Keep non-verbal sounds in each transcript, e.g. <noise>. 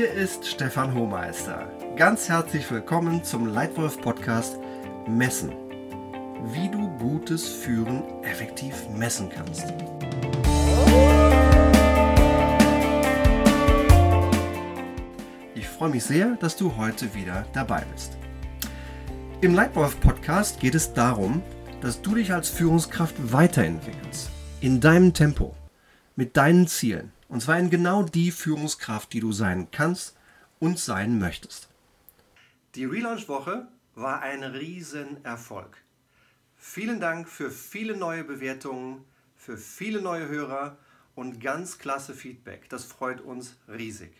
Hier ist Stefan Hohmeister. Ganz herzlich willkommen zum Leitwolf Podcast Messen. Wie du gutes Führen effektiv messen kannst. Ich freue mich sehr, dass du heute wieder dabei bist. Im Leitwolf Podcast geht es darum, dass du dich als Führungskraft weiterentwickelst. In deinem Tempo. Mit deinen Zielen und zwar in genau die Führungskraft, die du sein kannst und sein möchtest. Die Relaunch-Woche war ein Riesenerfolg. Vielen Dank für viele neue Bewertungen, für viele neue Hörer und ganz klasse Feedback. Das freut uns riesig.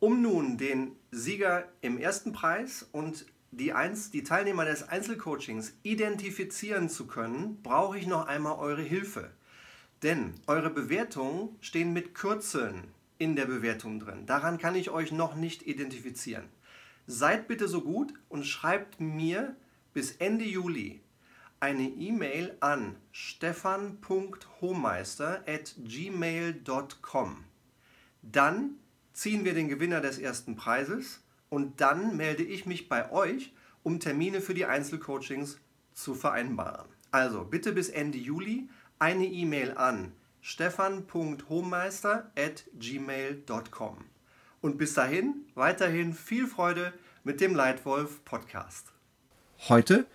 Um nun den Sieger im ersten Preis und die, Einz die Teilnehmer des Einzelcoachings identifizieren zu können, brauche ich noch einmal eure Hilfe. Denn eure Bewertungen stehen mit Kürzeln in der Bewertung drin. Daran kann ich euch noch nicht identifizieren. Seid bitte so gut und schreibt mir bis Ende Juli eine E-Mail an stefan.homeister@gmail.com. Dann ziehen wir den Gewinner des ersten Preises und dann melde ich mich bei euch, um Termine für die Einzelcoachings zu vereinbaren. Also bitte bis Ende Juli eine E-Mail an stefan.homemeister@gmail.com. Und bis dahin weiterhin viel Freude mit dem Leitwolf Podcast. Heute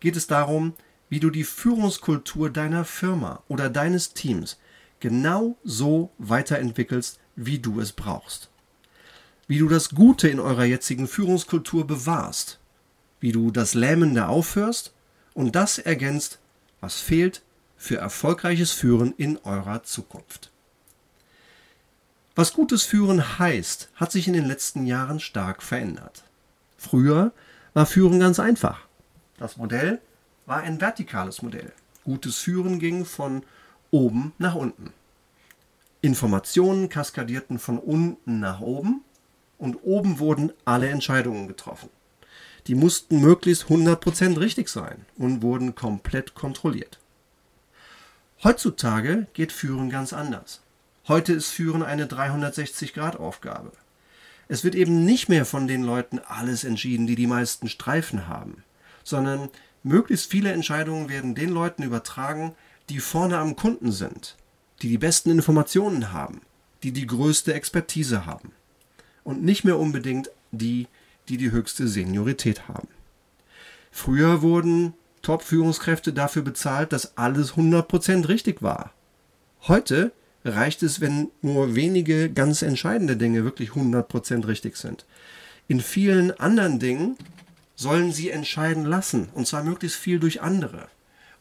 geht es darum, wie du die Führungskultur deiner Firma oder deines Teams genau so weiterentwickelst, wie du es brauchst. Wie du das Gute in eurer jetzigen Führungskultur bewahrst, wie du das Lähmende aufhörst und das ergänzt, was fehlt für erfolgreiches Führen in eurer Zukunft. Was gutes Führen heißt, hat sich in den letzten Jahren stark verändert. Früher war Führen ganz einfach. Das Modell war ein vertikales Modell. Gutes Führen ging von oben nach unten. Informationen kaskadierten von unten nach oben und oben wurden alle Entscheidungen getroffen. Die mussten möglichst 100% richtig sein und wurden komplett kontrolliert. Heutzutage geht Führen ganz anders. Heute ist Führen eine 360-Grad-Aufgabe. Es wird eben nicht mehr von den Leuten alles entschieden, die die meisten Streifen haben, sondern möglichst viele Entscheidungen werden den Leuten übertragen, die vorne am Kunden sind, die die besten Informationen haben, die die größte Expertise haben und nicht mehr unbedingt die, die die höchste Seniorität haben. Früher wurden Top-Führungskräfte dafür bezahlt, dass alles 100% richtig war. Heute reicht es, wenn nur wenige ganz entscheidende Dinge wirklich 100% richtig sind. In vielen anderen Dingen sollen sie entscheiden lassen, und zwar möglichst viel durch andere.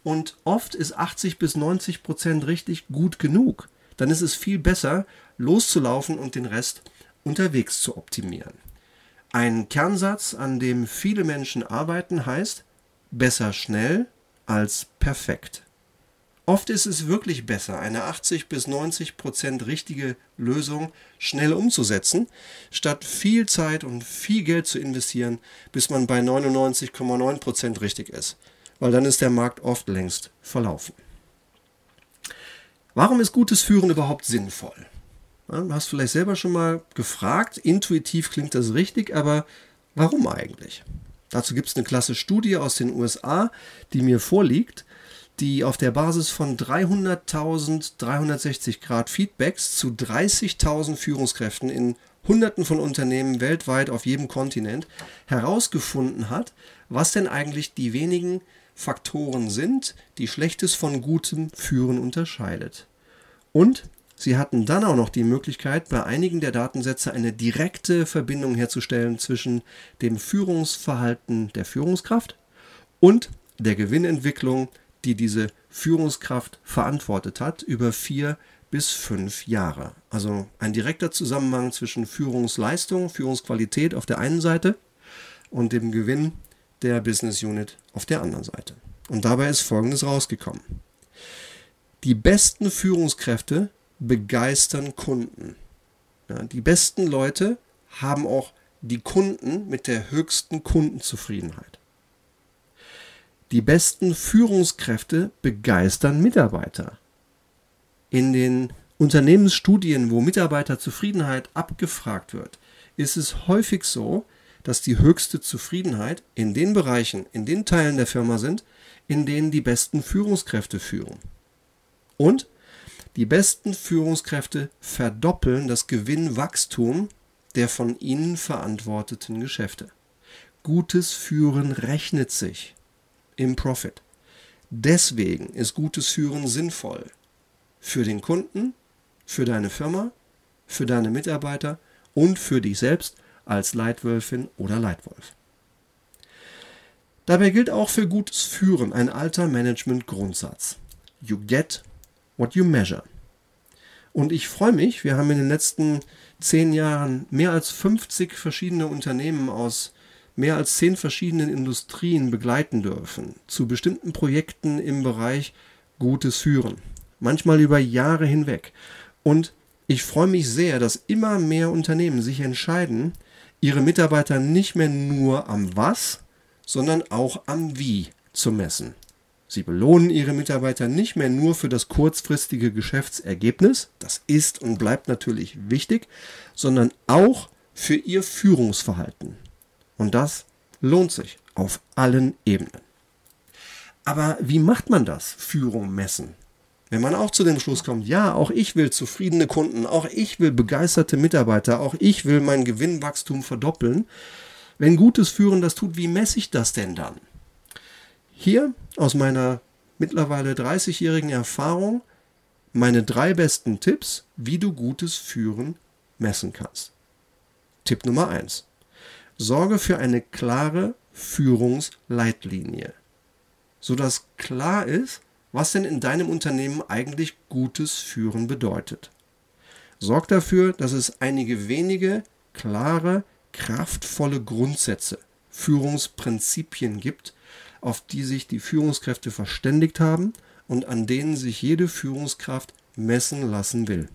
Und oft ist 80 bis 90 Prozent richtig gut genug. Dann ist es viel besser, loszulaufen und den Rest unterwegs zu optimieren. Ein Kernsatz, an dem viele Menschen arbeiten, heißt, besser schnell als perfekt. Oft ist es wirklich besser, eine 80 bis 90 Prozent richtige Lösung schnell umzusetzen, statt viel Zeit und viel Geld zu investieren, bis man bei 99,9 Prozent richtig ist, weil dann ist der Markt oft längst verlaufen. Warum ist gutes Führen überhaupt sinnvoll? Du hast vielleicht selber schon mal gefragt, intuitiv klingt das richtig, aber warum eigentlich? Dazu gibt es eine klasse Studie aus den USA, die mir vorliegt, die auf der Basis von 300.000 360 Grad Feedbacks zu 30.000 Führungskräften in Hunderten von Unternehmen weltweit auf jedem Kontinent herausgefunden hat, was denn eigentlich die wenigen Faktoren sind, die Schlechtes von gutem Führen unterscheidet. Und Sie hatten dann auch noch die Möglichkeit, bei einigen der Datensätze eine direkte Verbindung herzustellen zwischen dem Führungsverhalten der Führungskraft und der Gewinnentwicklung, die diese Führungskraft verantwortet hat, über vier bis fünf Jahre. Also ein direkter Zusammenhang zwischen Führungsleistung, Führungsqualität auf der einen Seite und dem Gewinn der Business Unit auf der anderen Seite. Und dabei ist Folgendes rausgekommen. Die besten Führungskräfte begeistern Kunden. Ja, die besten Leute haben auch die Kunden mit der höchsten Kundenzufriedenheit. Die besten Führungskräfte begeistern Mitarbeiter. In den Unternehmensstudien, wo Mitarbeiterzufriedenheit abgefragt wird, ist es häufig so, dass die höchste Zufriedenheit in den Bereichen, in den Teilen der Firma sind, in denen die besten Führungskräfte führen. Und die besten Führungskräfte verdoppeln das Gewinnwachstum der von ihnen verantworteten Geschäfte. Gutes Führen rechnet sich im Profit. Deswegen ist gutes Führen sinnvoll. Für den Kunden, für deine Firma, für deine Mitarbeiter und für dich selbst als Leitwölfin oder Leitwolf. Dabei gilt auch für gutes Führen ein alter Management-Grundsatz. You get what you measure. Und ich freue mich, wir haben in den letzten zehn Jahren mehr als 50 verschiedene Unternehmen aus mehr als zehn verschiedenen Industrien begleiten dürfen zu bestimmten Projekten im Bereich gutes Führen. Manchmal über Jahre hinweg. Und ich freue mich sehr, dass immer mehr Unternehmen sich entscheiden, ihre Mitarbeiter nicht mehr nur am Was, sondern auch am Wie zu messen. Sie belohnen ihre Mitarbeiter nicht mehr nur für das kurzfristige Geschäftsergebnis, das ist und bleibt natürlich wichtig, sondern auch für ihr Führungsverhalten. Und das lohnt sich auf allen Ebenen. Aber wie macht man das, Führung messen? Wenn man auch zu dem Schluss kommt, ja, auch ich will zufriedene Kunden, auch ich will begeisterte Mitarbeiter, auch ich will mein Gewinnwachstum verdoppeln. Wenn gutes Führen das tut, wie messe ich das denn dann? Hier aus meiner mittlerweile 30-jährigen Erfahrung meine drei besten Tipps, wie du gutes Führen messen kannst. Tipp Nummer 1. Sorge für eine klare Führungsleitlinie, sodass klar ist, was denn in deinem Unternehmen eigentlich gutes Führen bedeutet. Sorg dafür, dass es einige wenige klare, kraftvolle Grundsätze, Führungsprinzipien gibt, auf die sich die Führungskräfte verständigt haben und an denen sich jede Führungskraft messen lassen will.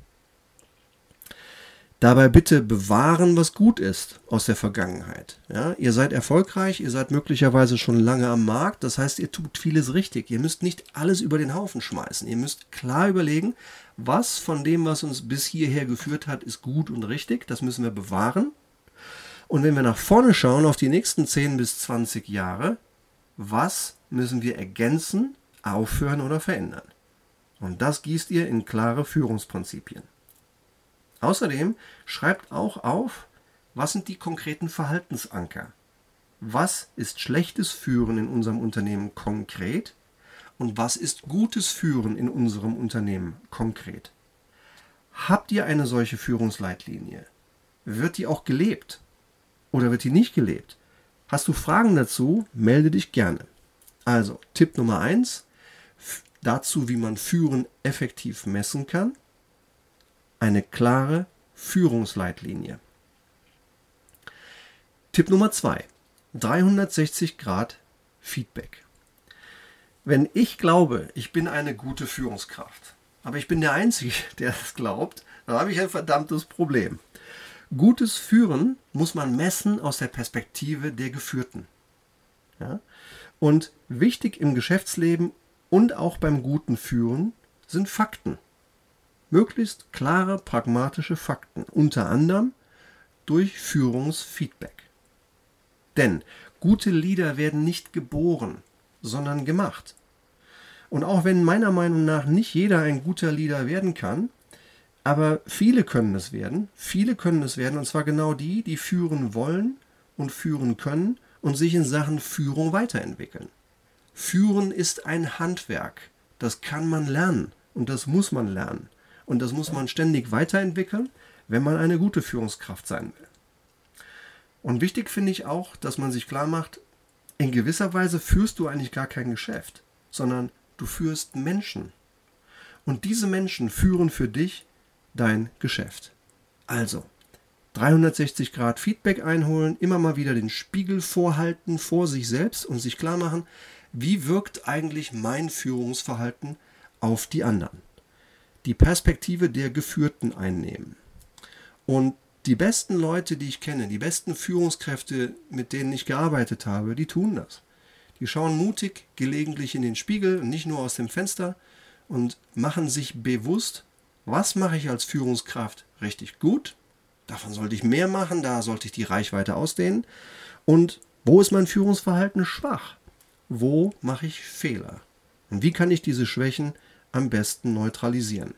Dabei bitte bewahren, was gut ist aus der Vergangenheit. Ja, ihr seid erfolgreich, ihr seid möglicherweise schon lange am Markt, das heißt, ihr tut vieles richtig. Ihr müsst nicht alles über den Haufen schmeißen. Ihr müsst klar überlegen, was von dem, was uns bis hierher geführt hat, ist gut und richtig. Das müssen wir bewahren. Und wenn wir nach vorne schauen auf die nächsten 10 bis 20 Jahre, was müssen wir ergänzen, aufhören oder verändern? Und das gießt ihr in klare Führungsprinzipien. Außerdem schreibt auch auf, was sind die konkreten Verhaltensanker? Was ist schlechtes Führen in unserem Unternehmen konkret? Und was ist gutes Führen in unserem Unternehmen konkret? Habt ihr eine solche Führungsleitlinie? Wird die auch gelebt? Oder wird die nicht gelebt? Hast du Fragen dazu? Melde dich gerne. Also, Tipp Nummer 1 dazu, wie man Führen effektiv messen kann eine klare Führungsleitlinie. Tipp Nummer 2. 360 Grad Feedback. Wenn ich glaube, ich bin eine gute Führungskraft, aber ich bin der Einzige, <laughs> der das glaubt, dann habe ich ein verdammtes Problem. Gutes Führen muss man messen aus der Perspektive der Geführten. Ja? Und wichtig im Geschäftsleben und auch beim guten Führen sind Fakten. Möglichst klare, pragmatische Fakten, unter anderem durch Führungsfeedback. Denn gute Leader werden nicht geboren, sondern gemacht. Und auch wenn meiner Meinung nach nicht jeder ein guter Leader werden kann, aber viele können es werden, viele können es werden, und zwar genau die, die führen wollen und führen können und sich in Sachen Führung weiterentwickeln. Führen ist ein Handwerk, das kann man lernen und das muss man lernen. Und das muss man ständig weiterentwickeln, wenn man eine gute Führungskraft sein will. Und wichtig finde ich auch, dass man sich klar macht, in gewisser Weise führst du eigentlich gar kein Geschäft, sondern du führst Menschen. Und diese Menschen führen für dich dein Geschäft. Also, 360 Grad Feedback einholen, immer mal wieder den Spiegel vorhalten vor sich selbst und sich klar machen, wie wirkt eigentlich mein Führungsverhalten auf die anderen die Perspektive der Geführten einnehmen. Und die besten Leute, die ich kenne, die besten Führungskräfte, mit denen ich gearbeitet habe, die tun das. Die schauen mutig gelegentlich in den Spiegel nicht nur aus dem Fenster und machen sich bewusst, was mache ich als Führungskraft richtig gut? Davon sollte ich mehr machen, da sollte ich die Reichweite ausdehnen. Und wo ist mein Führungsverhalten schwach? Wo mache ich Fehler? Und wie kann ich diese Schwächen am besten neutralisieren?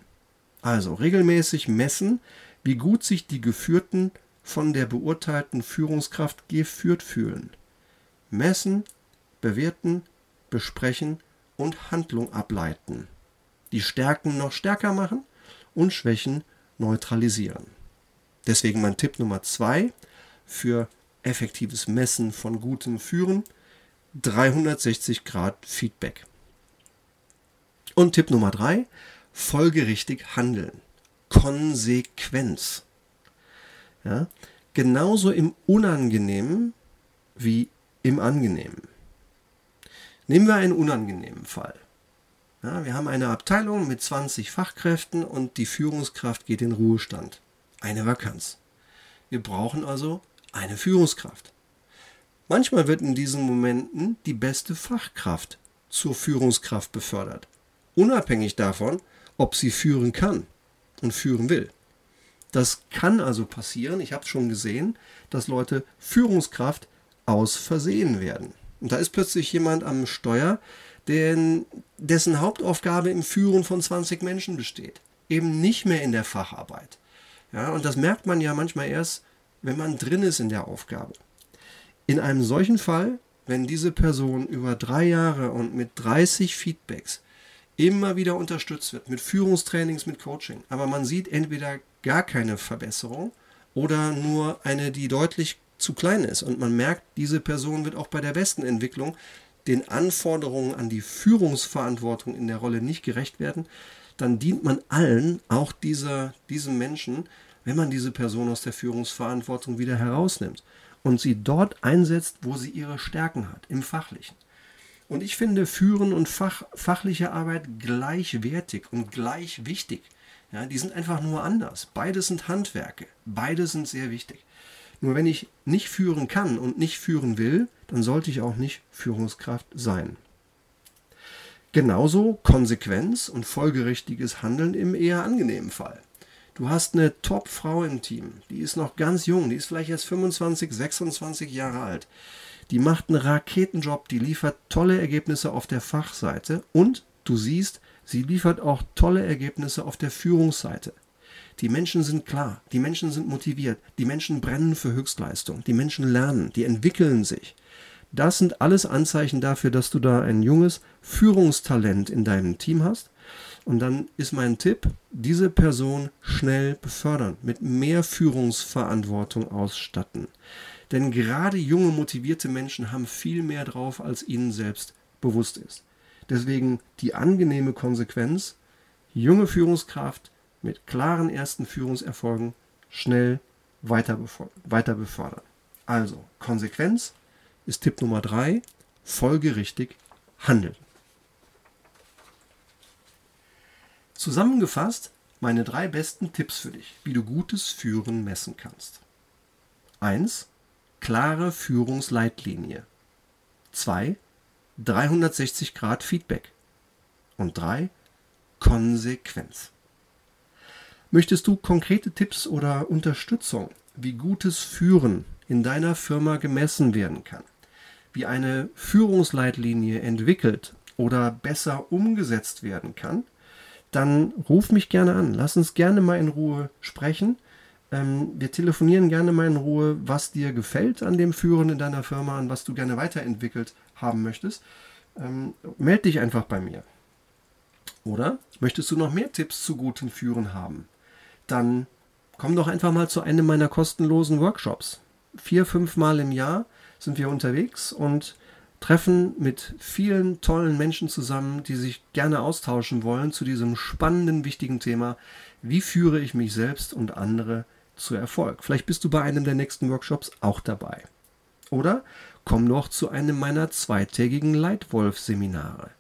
Also regelmäßig messen, wie gut sich die Geführten von der beurteilten Führungskraft geführt fühlen. Messen, bewerten, besprechen und Handlung ableiten. Die Stärken noch stärker machen und Schwächen neutralisieren. Deswegen mein Tipp Nummer zwei für effektives Messen von gutem Führen. 360 Grad Feedback. Und Tipp Nummer drei, folgerichtig handeln. Konsequenz. Ja, genauso im Unangenehmen wie im Angenehmen. Nehmen wir einen unangenehmen Fall. Ja, wir haben eine Abteilung mit 20 Fachkräften und die Führungskraft geht in Ruhestand. Eine Vakanz. Wir brauchen also eine Führungskraft. Manchmal wird in diesen Momenten die beste Fachkraft zur Führungskraft befördert, unabhängig davon, ob sie führen kann und führen will. Das kann also passieren, ich habe es schon gesehen, dass Leute Führungskraft aus Versehen werden. Und da ist plötzlich jemand am Steuer, den, dessen Hauptaufgabe im Führen von 20 Menschen besteht. Eben nicht mehr in der Facharbeit. Ja, und das merkt man ja manchmal erst, wenn man drin ist in der Aufgabe. In einem solchen Fall, wenn diese Person über drei Jahre und mit 30 Feedbacks immer wieder unterstützt wird, mit Führungstrainings, mit Coaching, aber man sieht entweder gar keine Verbesserung oder nur eine, die deutlich zu klein ist. Und man merkt, diese Person wird auch bei der besten Entwicklung den Anforderungen an die Führungsverantwortung in der Rolle nicht gerecht werden, dann dient man allen, auch dieser, diesem Menschen, wenn man diese Person aus der Führungsverantwortung wieder herausnimmt und sie dort einsetzt, wo sie ihre Stärken hat, im Fachlichen. Und ich finde Führen und Fach, fachliche Arbeit gleichwertig und gleich wichtig. Ja, die sind einfach nur anders. Beide sind Handwerke. Beide sind sehr wichtig. Nur wenn ich nicht führen kann und nicht führen will, dann sollte ich auch nicht Führungskraft sein. Genauso Konsequenz und folgerichtiges Handeln im eher angenehmen Fall. Du hast eine Top-Frau im Team, die ist noch ganz jung, die ist vielleicht erst 25, 26 Jahre alt. Die macht einen Raketenjob, die liefert tolle Ergebnisse auf der Fachseite und du siehst, sie liefert auch tolle Ergebnisse auf der Führungsseite. Die Menschen sind klar, die Menschen sind motiviert, die Menschen brennen für Höchstleistung, die Menschen lernen, die entwickeln sich. Das sind alles Anzeichen dafür, dass du da ein junges Führungstalent in deinem Team hast und dann ist mein Tipp, diese Person schnell befördern, mit mehr Führungsverantwortung ausstatten. Denn gerade junge, motivierte Menschen haben viel mehr drauf, als ihnen selbst bewusst ist. Deswegen die angenehme Konsequenz, junge Führungskraft mit klaren ersten Führungserfolgen schnell weiter, weiter befördern. Also, Konsequenz ist Tipp Nummer drei, folgerichtig handeln. Zusammengefasst meine drei besten Tipps für dich, wie du gutes Führen messen kannst. 1. Klare Führungsleitlinie. 2. 360 Grad Feedback. Und 3. Konsequenz. Möchtest du konkrete Tipps oder Unterstützung, wie gutes Führen in deiner Firma gemessen werden kann, wie eine Führungsleitlinie entwickelt oder besser umgesetzt werden kann, dann ruf mich gerne an. Lass uns gerne mal in Ruhe sprechen. Ähm, wir telefonieren gerne mal in Ruhe, was dir gefällt an dem Führen in deiner Firma und was du gerne weiterentwickelt haben möchtest. Ähm, meld dich einfach bei mir. Oder möchtest du noch mehr Tipps zu gutem Führen haben? Dann komm doch einfach mal zu einem meiner kostenlosen Workshops. Vier, fünf Mal im Jahr sind wir unterwegs und treffen mit vielen tollen Menschen zusammen, die sich gerne austauschen wollen zu diesem spannenden, wichtigen Thema, wie führe ich mich selbst und andere zu Erfolg. Vielleicht bist du bei einem der nächsten Workshops auch dabei. Oder komm doch zu einem meiner zweitägigen Leitwolf-Seminare.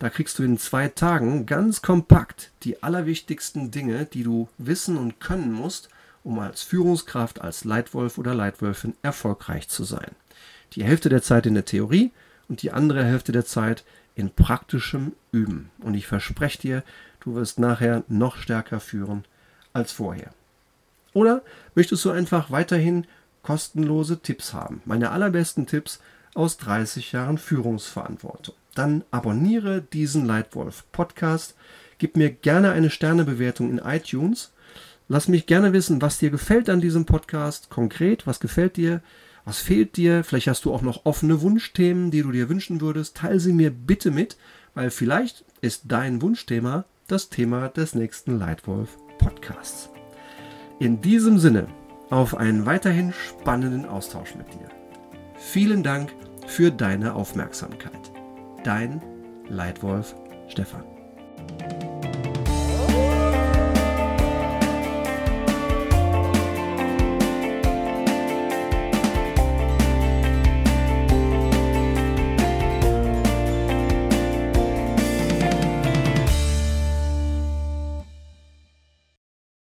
Da kriegst du in zwei Tagen ganz kompakt die allerwichtigsten Dinge, die du wissen und können musst, um als Führungskraft, als Leitwolf oder Leitwölfin erfolgreich zu sein die Hälfte der Zeit in der Theorie und die andere Hälfte der Zeit in praktischem Üben. Und ich verspreche dir, du wirst nachher noch stärker führen als vorher. Oder möchtest du einfach weiterhin kostenlose Tipps haben? Meine allerbesten Tipps aus 30 Jahren Führungsverantwortung. Dann abonniere diesen Leitwolf Podcast, gib mir gerne eine Sternebewertung in iTunes. Lass mich gerne wissen, was dir gefällt an diesem Podcast. Konkret, was gefällt dir? Was fehlt dir? Vielleicht hast du auch noch offene Wunschthemen, die du dir wünschen würdest. Teile sie mir bitte mit, weil vielleicht ist dein Wunschthema das Thema des nächsten Leitwolf Podcasts. In diesem Sinne auf einen weiterhin spannenden Austausch mit dir. Vielen Dank für deine Aufmerksamkeit. Dein Leitwolf Stefan.